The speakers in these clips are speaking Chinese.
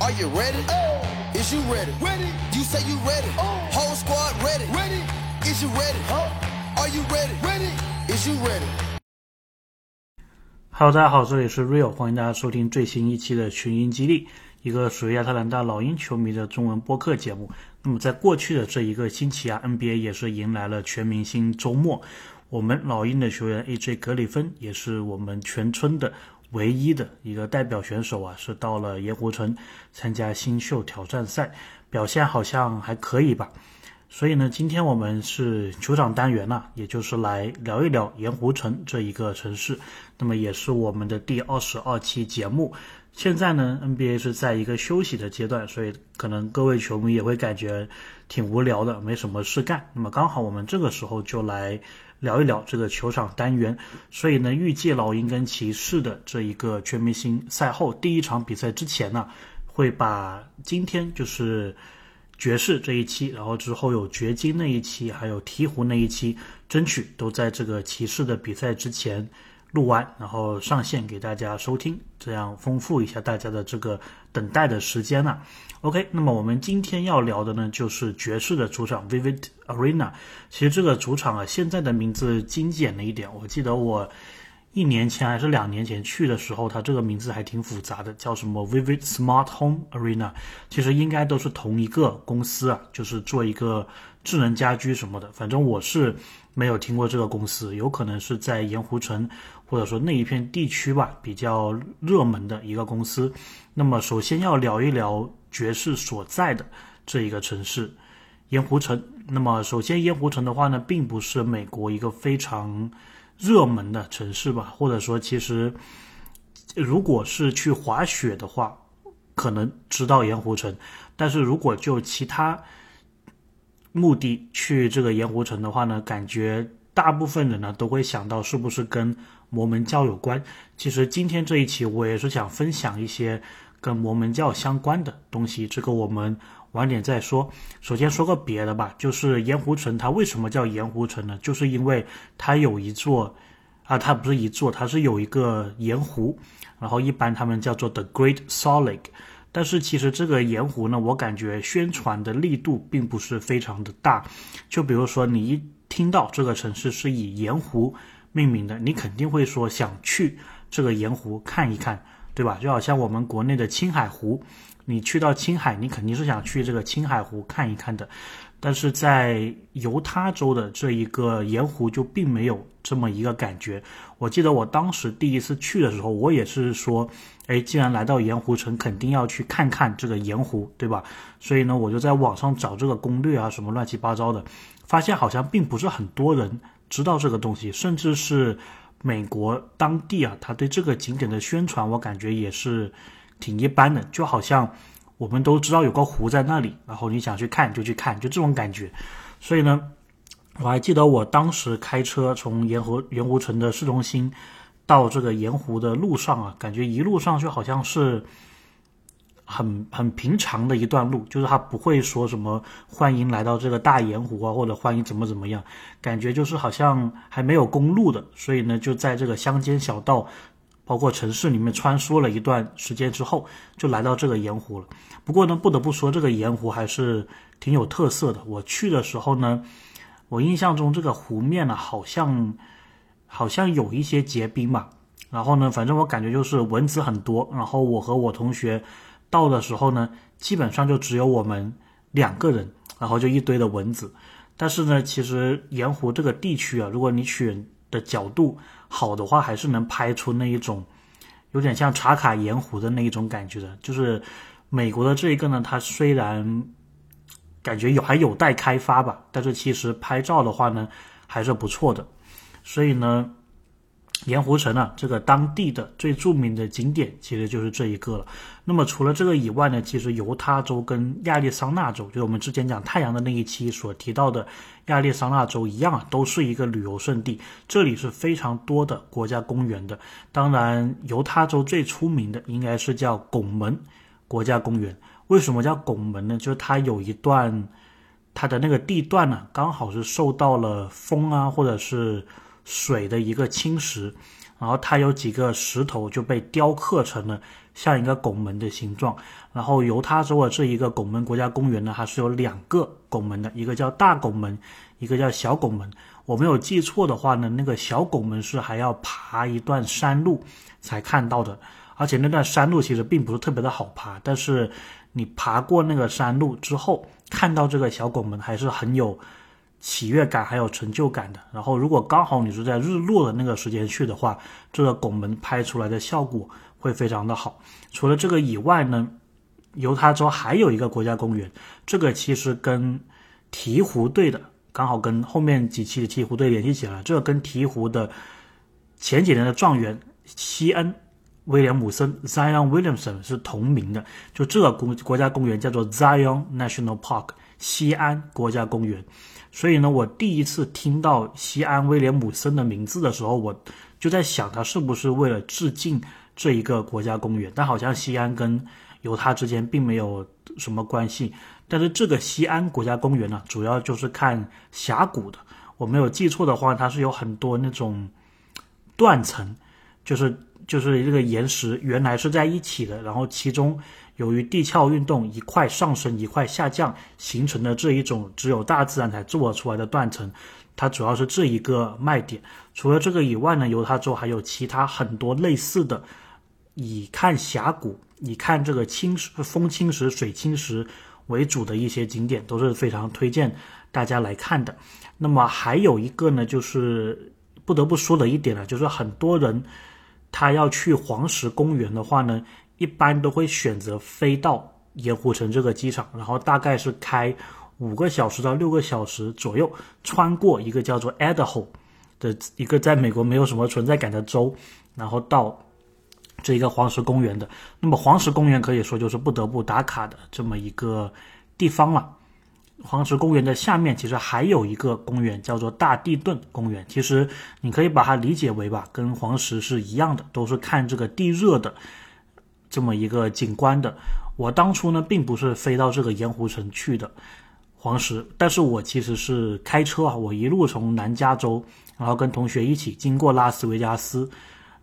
Are you ready? Oh. Is you ready? Ready. You say you ready. Oh. Whole squad ready. Ready. Is you ready? Are you ready? Ready. Is you ready? Hello，大家好，这里是 Real，欢迎大家收听最新一期的群英激励，一个属于亚特兰大老鹰球迷的中文播客节目。那么在过去的这一个星期啊，NBA 也是迎来了全明星周末。我们老鹰的球员 AJ 格里芬也是我们全村的唯一的一个代表选手啊，是到了盐湖城参加新秀挑战赛，表现好像还可以吧。所以呢，今天我们是球场单元呐，也就是来聊一聊盐湖城这一个城市。那么也是我们的第二十二期节目。现在呢，NBA 是在一个休息的阶段，所以可能各位球迷也会感觉挺无聊的，没什么事干。那么刚好我们这个时候就来聊一聊这个球场单元。所以呢，预计老鹰跟骑士的这一个全明星赛后第一场比赛之前呢，会把今天就是爵士这一期，然后之后有掘金那一期，还有鹈鹕那一期，争取都在这个骑士的比赛之前。录完，然后上线给大家收听，这样丰富一下大家的这个等待的时间了。OK，那么我们今天要聊的呢，就是爵士的主场 Vivid Arena。其实这个主场啊，现在的名字精简了一点。我记得我一年前还是两年前去的时候，它这个名字还挺复杂的，叫什么 Vivid Smart Home Arena。其实应该都是同一个公司啊，就是做一个智能家居什么的。反正我是没有听过这个公司，有可能是在盐湖城。或者说那一片地区吧，比较热门的一个公司。那么首先要聊一聊爵士所在的这一个城市——盐湖城。那么首先，盐湖城的话呢，并不是美国一个非常热门的城市吧？或者说，其实如果是去滑雪的话，可能知道盐湖城。但是如果就其他目的去这个盐湖城的话呢，感觉大部分人呢都会想到是不是跟摩门教有关，其实今天这一期我也是想分享一些跟摩门教相关的东西，这个我们晚点再说。首先说个别的吧，就是盐湖城，它为什么叫盐湖城呢？就是因为它有一座，啊，它不是一座，它是有一个盐湖，然后一般他们叫做 The Great Salt Lake。但是其实这个盐湖呢，我感觉宣传的力度并不是非常的大。就比如说你一听到这个城市是以盐湖。命名的，你肯定会说想去这个盐湖看一看，对吧？就好像我们国内的青海湖，你去到青海，你肯定是想去这个青海湖看一看的。但是在犹他州的这一个盐湖就并没有这么一个感觉。我记得我当时第一次去的时候，我也是说，哎，既然来到盐湖城，肯定要去看看这个盐湖，对吧？所以呢，我就在网上找这个攻略啊，什么乱七八糟的，发现好像并不是很多人。知道这个东西，甚至是美国当地啊，他对这个景点的宣传，我感觉也是挺一般的。就好像我们都知道有个湖在那里，然后你想去看就去看，就这种感觉。所以呢，我还记得我当时开车从盐湖盐湖城的市中心到这个盐湖的路上啊，感觉一路上就好像是。很很平常的一段路，就是他不会说什么欢迎来到这个大盐湖啊，或者欢迎怎么怎么样，感觉就是好像还没有公路的，所以呢，就在这个乡间小道，包括城市里面穿梭了一段时间之后，就来到这个盐湖了。不过呢，不得不说这个盐湖还是挺有特色的。我去的时候呢，我印象中这个湖面呢，好像好像有一些结冰吧。然后呢，反正我感觉就是蚊子很多。然后我和我同学。到的时候呢，基本上就只有我们两个人，然后就一堆的蚊子。但是呢，其实盐湖这个地区啊，如果你选的角度好的话，还是能拍出那一种有点像茶卡盐湖的那一种感觉的。就是美国的这一个呢，它虽然感觉有还有待开发吧，但是其实拍照的话呢，还是不错的。所以呢。盐湖城啊，这个当地的最著名的景点其实就是这一个了。那么除了这个以外呢，其实犹他州跟亚利桑那州，就是我们之前讲太阳的那一期所提到的亚利桑那州一样啊，都是一个旅游胜地。这里是非常多的国家公园的。当然，犹他州最出名的应该是叫拱门国家公园。为什么叫拱门呢？就是它有一段，它的那个地段呢，刚好是受到了风啊，或者是。水的一个侵蚀，然后它有几个石头就被雕刻成了像一个拱门的形状。然后犹他州的这一个拱门国家公园呢，它是有两个拱门的，一个叫大拱门，一个叫小拱门。我没有记错的话呢，那个小拱门是还要爬一段山路才看到的，而且那段山路其实并不是特别的好爬，但是你爬过那个山路之后，看到这个小拱门还是很有。喜悦感还有成就感的。然后，如果刚好你是在日落的那个时间去的话，这个拱门拍出来的效果会非常的好。除了这个以外呢，犹他州还有一个国家公园，这个其实跟鹈鹕队的刚好跟后面几期的鹈鹕队联系起来。这个跟鹈鹕的前几年的状元西恩威廉姆森 （Zion Williamson） 是同名的。就这个公国家公园叫做 Zion National Park，西安国家公园。所以呢，我第一次听到西安威廉姆森的名字的时候，我就在想，他是不是为了致敬这一个国家公园？但好像西安跟犹他之间并没有什么关系。但是这个西安国家公园呢，主要就是看峡谷的。我没有记错的话，它是有很多那种断层，就是就是这个岩石原来是在一起的，然后其中。由于地壳运动一块上升一块下降形成的这一种只有大自然才做出来的断层，它主要是这一个卖点。除了这个以外呢，犹他州还有其他很多类似的，以看峡谷、以看这个青石、风青石、水青石为主的一些景点，都是非常推荐大家来看的。那么还有一个呢，就是不得不说的一点呢，就是很多人他要去黄石公园的话呢。一般都会选择飞到盐湖城这个机场，然后大概是开五个小时到六个小时左右，穿过一个叫做 Idaho 的一个在美国没有什么存在感的州，然后到这一个黄石公园的。那么黄石公园可以说就是不得不打卡的这么一个地方了。黄石公园的下面其实还有一个公园叫做大地顿公园，其实你可以把它理解为吧，跟黄石是一样的，都是看这个地热的。这么一个景观的，我当初呢并不是飞到这个盐湖城去的黄石，但是我其实是开车啊，我一路从南加州，然后跟同学一起经过拉斯维加斯，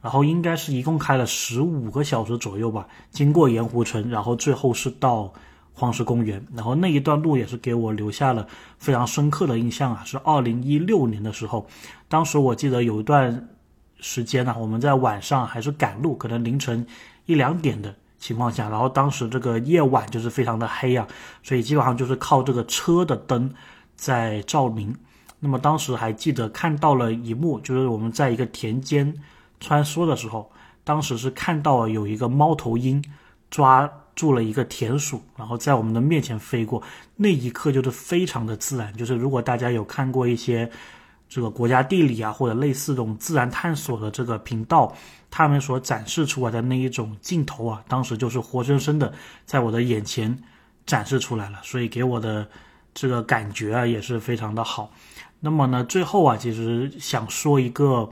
然后应该是一共开了十五个小时左右吧，经过盐湖城，然后最后是到黄石公园，然后那一段路也是给我留下了非常深刻的印象啊，是二零一六年的时候，当时我记得有一段时间呢，我们在晚上还是赶路，可能凌晨。一两点的情况下，然后当时这个夜晚就是非常的黑啊，所以基本上就是靠这个车的灯在照明。那么当时还记得看到了一幕，就是我们在一个田间穿梭的时候，当时是看到有一个猫头鹰抓住了一个田鼠，然后在我们的面前飞过，那一刻就是非常的自然。就是如果大家有看过一些。这个国家地理啊，或者类似这种自然探索的这个频道，他们所展示出来的那一种镜头啊，当时就是活生生的在我的眼前展示出来了，所以给我的这个感觉啊也是非常的好。那么呢，最后啊，其实想说一个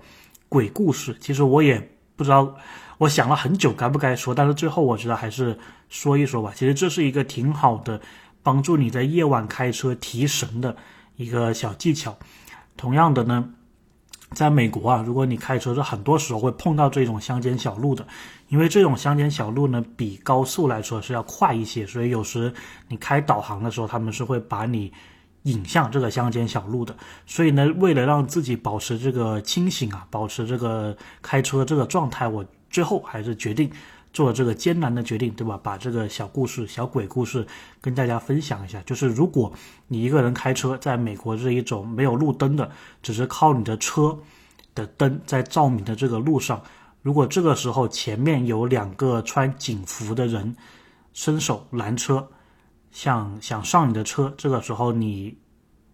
鬼故事，其实我也不知道，我想了很久该不该说，但是最后我觉得还是说一说吧。其实这是一个挺好的帮助你在夜晚开车提神的一个小技巧。同样的呢，在美国啊，如果你开车是很多时候会碰到这种乡间小路的，因为这种乡间小路呢比高速来说是要快一些，所以有时你开导航的时候，他们是会把你引向这个乡间小路的。所以呢，为了让自己保持这个清醒啊，保持这个开车这个状态，我最后还是决定。做这个艰难的决定，对吧？把这个小故事、小鬼故事跟大家分享一下。就是如果你一个人开车，在美国这一种没有路灯的，只是靠你的车的灯在照明的这个路上，如果这个时候前面有两个穿警服的人伸手拦车，想想上你的车，这个时候你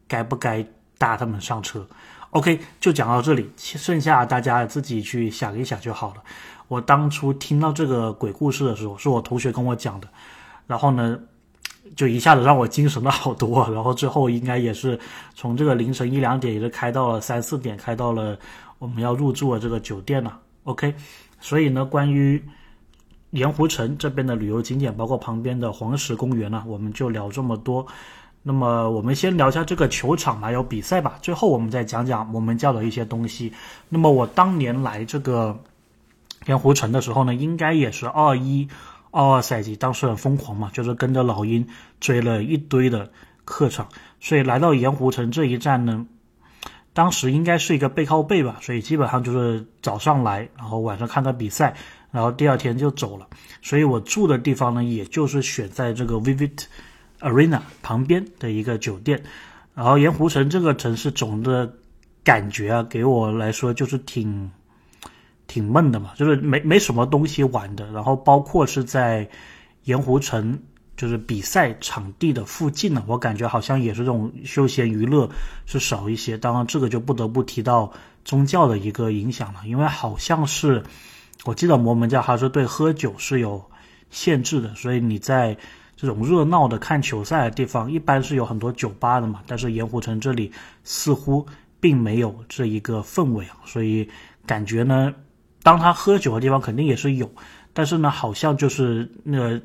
该不该搭他们上车？OK，就讲到这里，剩下大家自己去想一想就好了。我当初听到这个鬼故事的时候，是我同学跟我讲的，然后呢，就一下子让我精神了好多。然后最后应该也是从这个凌晨一两点，也是开到了三四点，开到了我们要入住的这个酒店了。OK，所以呢，关于盐湖城这边的旅游景点，包括旁边的黄石公园呢，我们就聊这么多。那么我们先聊一下这个球场还有比赛吧，最后我们再讲讲我们叫的一些东西。那么我当年来这个盐湖城的时候呢，应该也是二一、二二赛季，当时很疯狂嘛，就是跟着老鹰追了一堆的客场，所以来到盐湖城这一站呢。当时应该是一个背靠背吧，所以基本上就是早上来，然后晚上看个比赛，然后第二天就走了。所以我住的地方呢，也就是选在这个 Vivid Arena 旁边的一个酒店。然后盐湖城这个城市总的感觉啊，给我来说就是挺挺闷的嘛，就是没没什么东西玩的。然后包括是在盐湖城。就是比赛场地的附近呢，我感觉好像也是这种休闲娱乐是少一些。当然，这个就不得不提到宗教的一个影响了，因为好像是我记得摩门教还是对喝酒是有限制的，所以你在这种热闹的看球赛的地方，一般是有很多酒吧的嘛。但是盐湖城这里似乎并没有这一个氛围啊，所以感觉呢，当他喝酒的地方肯定也是有，但是呢，好像就是那个。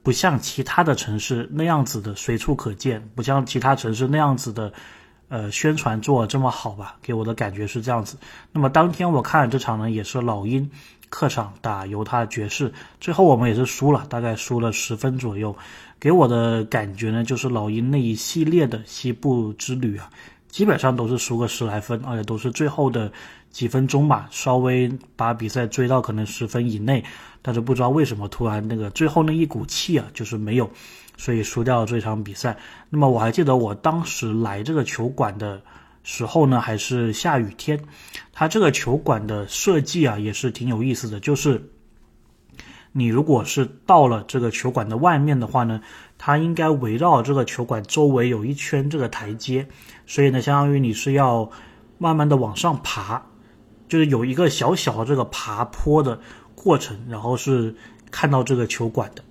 不像其他的城市那样子的随处可见，不像其他城市那样子的，呃，宣传做这么好吧？给我的感觉是这样子。那么当天我看这场呢，也是老鹰客场打犹他爵士，最后我们也是输了，大概输了十分左右。给我的感觉呢，就是老鹰那一系列的西部之旅啊，基本上都是输个十来分，而且都是最后的。几分钟吧，稍微把比赛追到可能十分以内，但是不知道为什么突然那个最后那一股气啊，就是没有，所以输掉了这场比赛。那么我还记得我当时来这个球馆的时候呢，还是下雨天。它这个球馆的设计啊，也是挺有意思的，就是你如果是到了这个球馆的外面的话呢，它应该围绕这个球馆周围有一圈这个台阶，所以呢，相当于你是要慢慢的往上爬。就是有一个小小的这个爬坡的过程，然后是看到这个球馆的。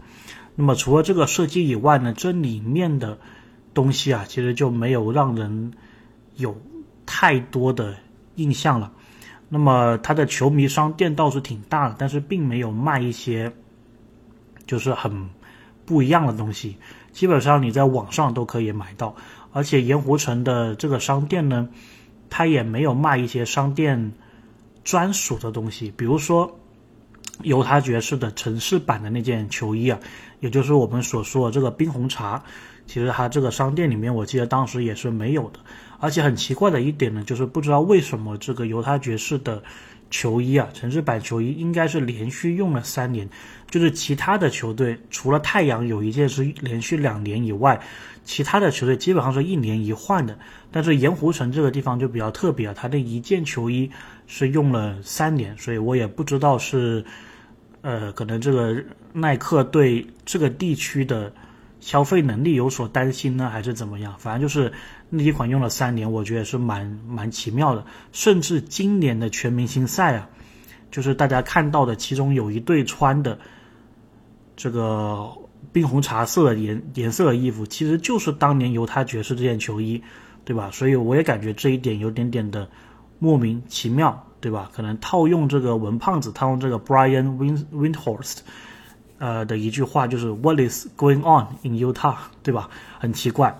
那么除了这个设计以外呢，这里面的东西啊，其实就没有让人有太多的印象了。那么它的球迷商店倒是挺大的，但是并没有卖一些就是很不一样的东西。基本上你在网上都可以买到，而且盐湖城的这个商店呢，它也没有卖一些商店。专属的东西，比如说犹他爵士的城市版的那件球衣啊，也就是我们所说的这个冰红茶，其实它这个商店里面，我记得当时也是没有的。而且很奇怪的一点呢，就是不知道为什么这个犹他爵士的球衣啊，城市版球衣应该是连续用了三年，就是其他的球队除了太阳有一件是连续两年以外。其他的球队基本上是一年一换的，但是盐湖城这个地方就比较特别，它的一件球衣是用了三年，所以我也不知道是，呃，可能这个耐克对这个地区的消费能力有所担心呢，还是怎么样？反正就是那一款用了三年，我觉得是蛮蛮奇妙的。甚至今年的全明星赛啊，就是大家看到的，其中有一队穿的这个。冰红茶色的颜颜色的衣服，其实就是当年犹他爵士这件球衣，对吧？所以我也感觉这一点有点点的莫名其妙，对吧？可能套用这个文胖子，套用这个 Brian Win Windhorst，呃的一句话就是 What is going on in Utah，对吧？很奇怪。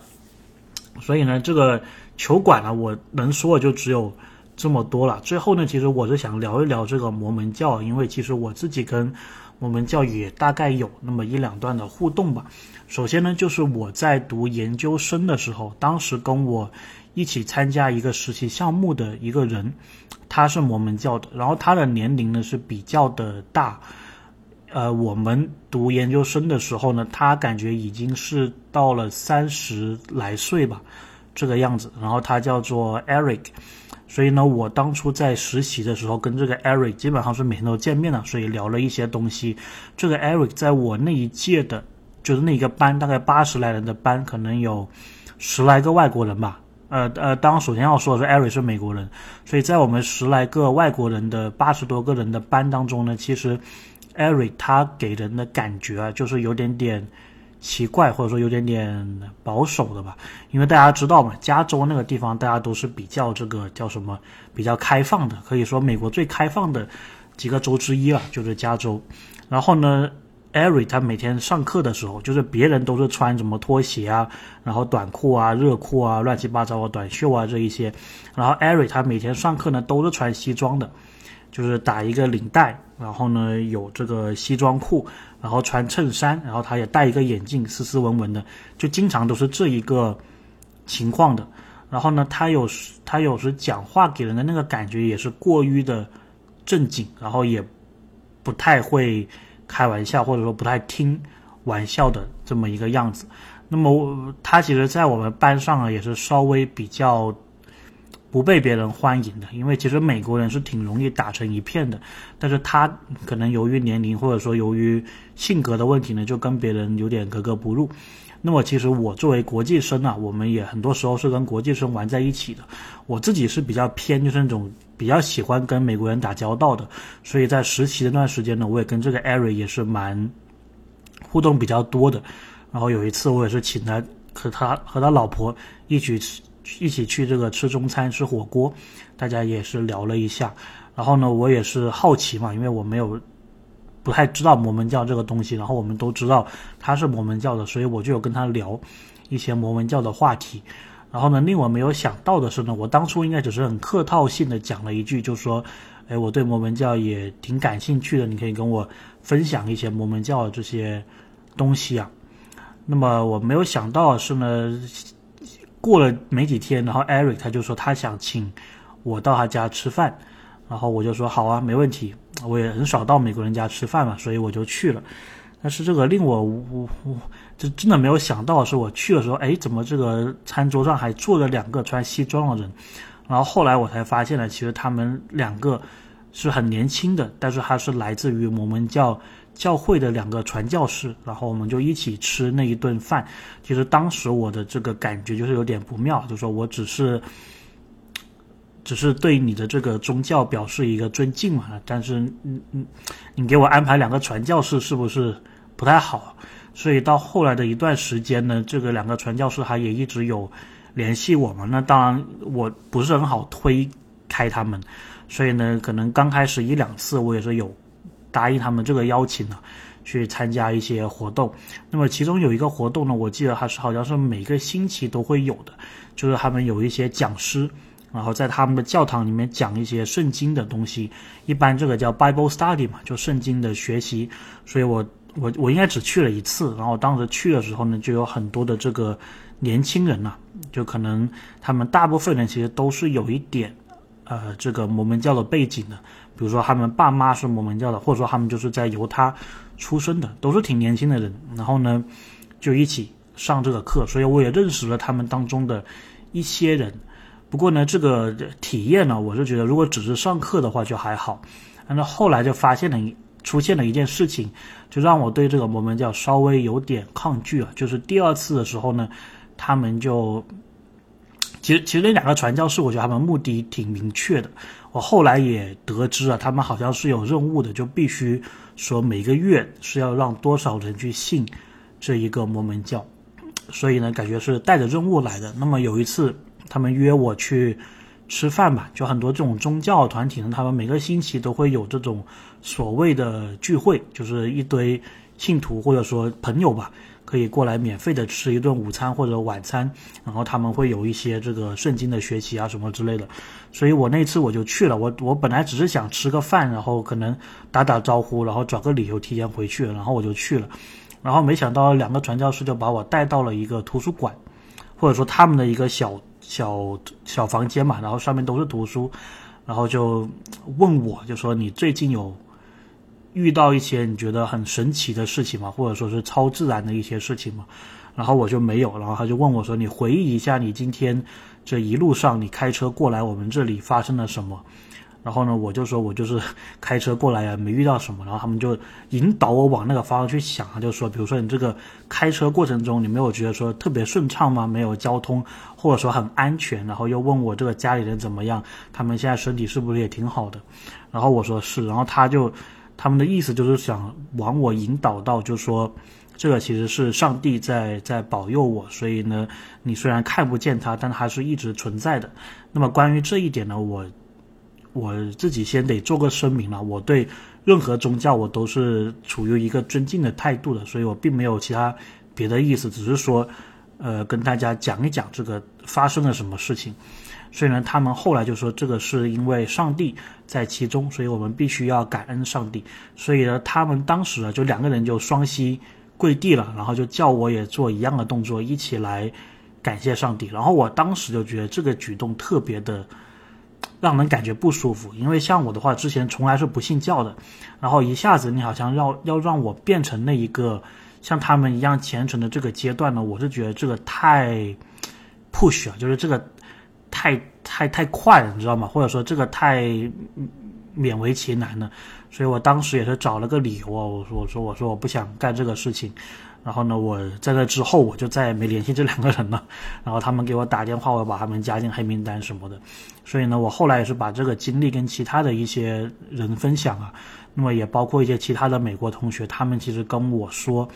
所以呢，这个球馆呢，我能说的就只有这么多了。最后呢，其实我是想聊一聊这个摩门教，因为其实我自己跟我们教也大概有那么一两段的互动吧。首先呢，就是我在读研究生的时候，当时跟我一起参加一个实习项目的一个人，他是摩门教的，然后他的年龄呢是比较的大。呃，我们读研究生的时候呢，他感觉已经是到了三十来岁吧，这个样子。然后他叫做 Eric。所以呢，我当初在实习的时候，跟这个 Eric 基本上是每天都见面的，所以聊了一些东西。这个 Eric 在我那一届的，就是那个班，大概八十来人的班，可能有十来个外国人吧。呃呃，当首先要说的是 Eric 是美国人，所以在我们十来个外国人的八十多个人的班当中呢，其实 Eric 他给人的感觉啊，就是有点点。奇怪，或者说有点点保守的吧，因为大家知道嘛，加州那个地方大家都是比较这个叫什么，比较开放的，可以说美国最开放的几个州之一了，就是加州。然后呢，艾瑞他每天上课的时候，就是别人都是穿什么拖鞋啊，然后短裤啊、热裤啊、乱七八糟啊短袖啊这一些，然后艾瑞他每天上课呢都是穿西装的，就是打一个领带，然后呢有这个西装裤，然后穿衬衫，然后他也戴一个眼镜，斯斯文文的，就经常都是这一个情况的。然后呢，他有时他有时讲话给人的那个感觉也是过于的正经，然后也不太会。开玩笑，或者说不太听玩笑的这么一个样子。那么他其实，在我们班上啊，也是稍微比较不被别人欢迎的。因为其实美国人是挺容易打成一片的，但是他可能由于年龄或者说由于性格的问题呢，就跟别人有点格格不入。那么其实我作为国际生啊，我们也很多时候是跟国际生玩在一起的。我自己是比较偏就是那种。比较喜欢跟美国人打交道的，所以在实习的那段时间呢，我也跟这个艾瑞也是蛮互动比较多的。然后有一次，我也是请他和他和他老婆一起一起去这个吃中餐吃火锅，大家也是聊了一下。然后呢，我也是好奇嘛，因为我没有不太知道摩门教这个东西，然后我们都知道他是摩门教的，所以我就有跟他聊一些摩门教的话题。然后呢，令我没有想到的是呢，我当初应该只是很客套性的讲了一句，就说，哎，我对摩门教也挺感兴趣的，你可以跟我分享一些摩门教的这些东西啊。那么我没有想到是呢，过了没几天，然后 Eric 他就说他想请我到他家吃饭，然后我就说好啊，没问题，我也很少到美国人家吃饭嘛，所以我就去了。但是这个令我我我这真的没有想到，是我去的时候，哎，怎么这个餐桌上还坐着两个穿西装的人？然后后来我才发现呢，其实他们两个是很年轻的，但是他是来自于摩门教教会的两个传教士。然后我们就一起吃那一顿饭。其实当时我的这个感觉就是有点不妙，就说我只是只是对你的这个宗教表示一个尊敬嘛，但是嗯嗯，你给我安排两个传教士，是不是？不太好，所以到后来的一段时间呢，这个两个传教士他也一直有联系我们。那当然我不是很好推开他们，所以呢，可能刚开始一两次我也是有答应他们这个邀请呢，去参加一些活动。那么其中有一个活动呢，我记得还是好像是每个星期都会有的，就是他们有一些讲师，然后在他们的教堂里面讲一些圣经的东西，一般这个叫 Bible Study 嘛，就圣经的学习。所以我。我我应该只去了一次，然后当时去的时候呢，就有很多的这个年轻人呐，就可能他们大部分人其实都是有一点，呃，这个摩门教的背景的，比如说他们爸妈是摩门教的，或者说他们就是在犹他出生的，都是挺年轻的人，然后呢，就一起上这个课，所以我也认识了他们当中的一些人。不过呢，这个体验呢，我是觉得如果只是上课的话就还好，那后来就发现了。出现了一件事情，就让我对这个摩门教稍微有点抗拒啊。就是第二次的时候呢，他们就，其实其实那两个传教士，我觉得他们目的挺明确的。我后来也得知啊，他们好像是有任务的，就必须说每个月是要让多少人去信这一个摩门教，所以呢，感觉是带着任务来的。那么有一次，他们约我去。吃饭吧，就很多这种宗教团体呢，他们每个星期都会有这种所谓的聚会，就是一堆信徒或者说朋友吧，可以过来免费的吃一顿午餐或者晚餐，然后他们会有一些这个圣经的学习啊什么之类的。所以我那次我就去了，我我本来只是想吃个饭，然后可能打打招呼，然后找个理由提前回去，然后我就去了，然后没想到两个传教士就把我带到了一个图书馆，或者说他们的一个小。小小房间嘛，然后上面都是图书，然后就问我，就说你最近有遇到一些你觉得很神奇的事情吗？或者说是超自然的一些事情吗？然后我就没有，然后他就问我说，你回忆一下你今天这一路上你开车过来我们这里发生了什么？然后呢，我就说，我就是开车过来呀，没遇到什么。然后他们就引导我往那个方向去想啊，就说，比如说你这个开车过程中，你没有觉得说特别顺畅吗？没有交通，或者说很安全？然后又问我这个家里人怎么样，他们现在身体是不是也挺好的？然后我说是。然后他就他们的意思就是想往我引导到，就说这个其实是上帝在在保佑我，所以呢，你虽然看不见他，但他是一直存在的。那么关于这一点呢，我。我自己先得做个声明了，我对任何宗教我都是处于一个尊敬的态度的，所以我并没有其他别的意思，只是说，呃，跟大家讲一讲这个发生了什么事情。所以呢，他们后来就说这个是因为上帝在其中，所以我们必须要感恩上帝。所以呢，他们当时啊，就两个人就双膝跪地了，然后就叫我也做一样的动作，一起来感谢上帝。然后我当时就觉得这个举动特别的。让人感觉不舒服，因为像我的话，之前从来是不信教的，然后一下子你好像要要让我变成那一个像他们一样虔诚的这个阶段呢，我是觉得这个太 push 啊，就是这个太太太快了，你知道吗？或者说这个太勉为其难了，所以我当时也是找了个理由啊，我说我说我说我不想干这个事情。然后呢，我在那之后我就再也没联系这两个人了。然后他们给我打电话，我把他们加进黑名单什么的。所以呢，我后来也是把这个经历跟其他的一些人分享啊。那么也包括一些其他的美国同学，他们其实跟我说，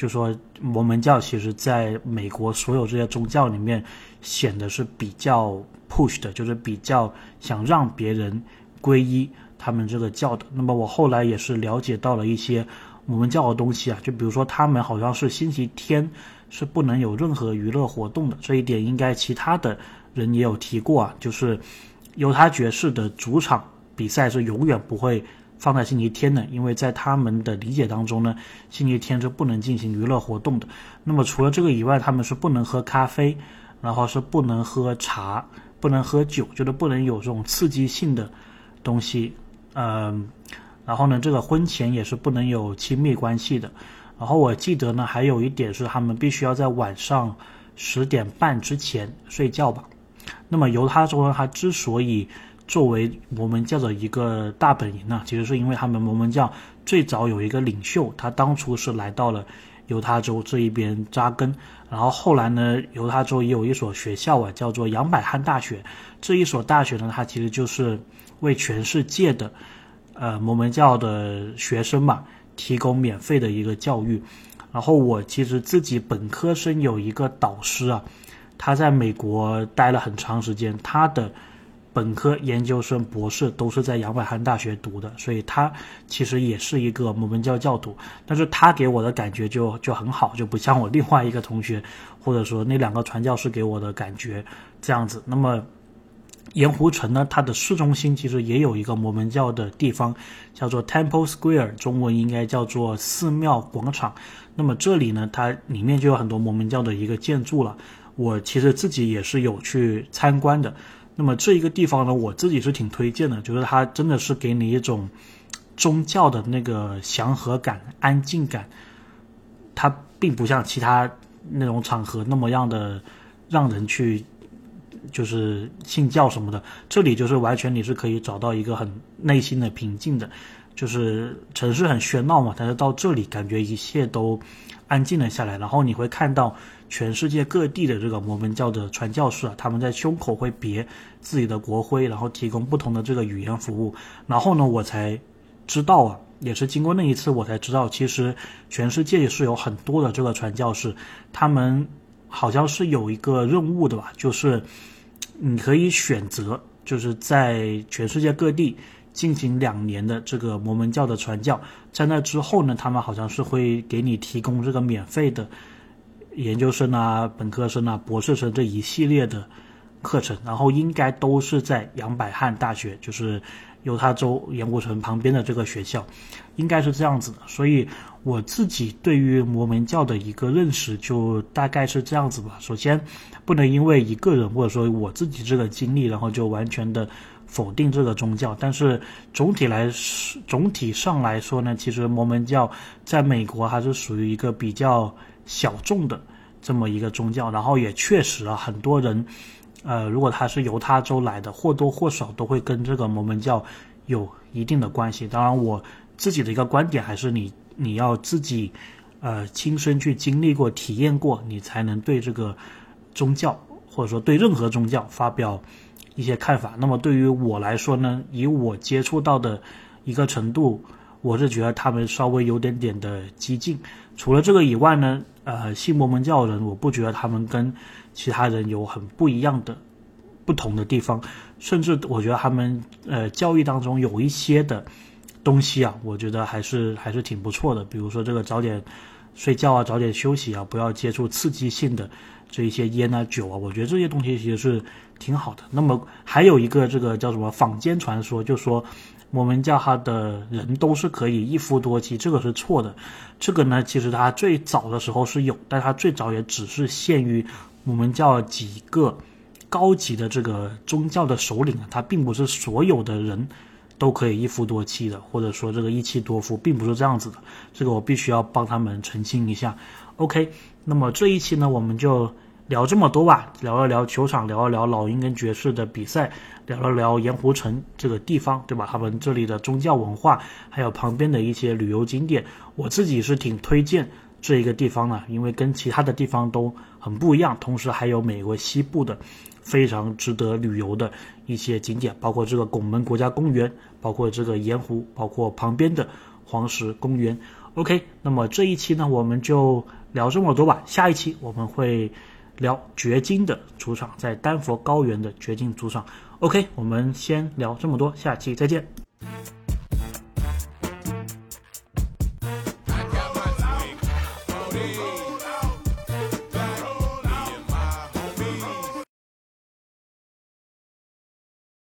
就说摩门教其实在美国所有这些宗教里面显得是比较 push 的，就是比较想让别人皈依他们这个教的。那么我后来也是了解到了一些。我们教的东西啊，就比如说他们好像是星期天是不能有任何娱乐活动的，这一点应该其他的人也有提过啊。就是犹他爵士的主场比赛是永远不会放在星期天的，因为在他们的理解当中呢，星期天是不能进行娱乐活动的。那么除了这个以外，他们是不能喝咖啡，然后是不能喝茶，不能喝酒，就是不能有这种刺激性的东西，嗯。然后呢，这个婚前也是不能有亲密关系的。然后我记得呢，还有一点是他们必须要在晚上十点半之前睡觉吧。那么犹他州呢，它之所以作为摩门教的一个大本营呢，其实是因为他们摩门教最早有一个领袖，他当初是来到了犹他州这一边扎根。然后后来呢，犹他州也有一所学校啊，叫做杨百翰大学。这一所大学呢，它其实就是为全世界的。呃，摩门教的学生嘛，提供免费的一个教育。然后我其实自己本科生有一个导师啊，他在美国待了很长时间，他的本科、研究生、博士都是在杨百翰大学读的，所以他其实也是一个摩门教教徒。但是他给我的感觉就就很好，就不像我另外一个同学，或者说那两个传教士给我的感觉这样子。那么。盐湖城呢，它的市中心其实也有一个摩门教的地方，叫做 Temple Square，中文应该叫做寺庙广场。那么这里呢，它里面就有很多摩门教的一个建筑了。我其实自己也是有去参观的。那么这一个地方呢，我自己是挺推荐的，就是它真的是给你一种宗教的那个祥和感、安静感。它并不像其他那种场合那么样的让人去。就是信教什么的，这里就是完全你是可以找到一个很内心的平静的，就是城市很喧闹嘛，但是到这里感觉一切都安静了下来。然后你会看到全世界各地的这个摩门教的传教士啊，他们在胸口会别自己的国徽，然后提供不同的这个语言服务。然后呢，我才知道啊，也是经过那一次我才知道，其实全世界也是有很多的这个传教士，他们好像是有一个任务的吧，就是。你可以选择，就是在全世界各地进行两年的这个摩门教的传教，在那之后呢，他们好像是会给你提供这个免费的研究生啊、本科生啊、博士生这一系列的课程，然后应该都是在杨百翰大学，就是犹他州盐湖城旁边的这个学校，应该是这样子的。所以我自己对于摩门教的一个认识就大概是这样子吧。首先。不能因为一个人或者说我自己这个经历，然后就完全的否定这个宗教。但是总体来总体上来说呢，其实摩门教在美国还是属于一个比较小众的这么一个宗教。然后也确实啊，很多人，呃，如果他是犹他州来的，或多或少都会跟这个摩门教有一定的关系。当然，我自己的一个观点还是你你要自己呃亲身去经历过、体验过，你才能对这个。宗教或者说对任何宗教发表一些看法，那么对于我来说呢，以我接触到的一个程度，我是觉得他们稍微有点点的激进。除了这个以外呢，呃，信摩门教人，我不觉得他们跟其他人有很不一样的、不同的地方，甚至我觉得他们呃教育当中有一些的东西啊，我觉得还是还是挺不错的。比如说这个早点睡觉啊，早点休息啊，不要接触刺激性的这一些烟啊酒啊，我觉得这些东西其实是挺好的。那么还有一个这个叫什么坊间传说，就说。我们叫他的人都是可以一夫多妻，这个是错的。这个呢，其实他最早的时候是有，但他最早也只是限于我们叫几个高级的这个宗教的首领啊，他并不是所有的人都可以一夫多妻的，或者说这个一妻多夫，并不是这样子的。这个我必须要帮他们澄清一下。OK，那么这一期呢，我们就。聊这么多吧，聊一聊球场，聊一聊老鹰跟爵士的比赛，聊一聊盐湖城这个地方，对吧？他们这里的宗教文化，还有旁边的一些旅游景点，我自己是挺推荐这一个地方的，因为跟其他的地方都很不一样。同时还有美国西部的非常值得旅游的一些景点，包括这个拱门国家公园，包括这个盐湖，包括旁边的黄石公园。OK，那么这一期呢，我们就聊这么多吧。下一期我们会。聊掘金的主场，在丹佛高原的掘金主场。OK，我们先聊这么多，下期再见。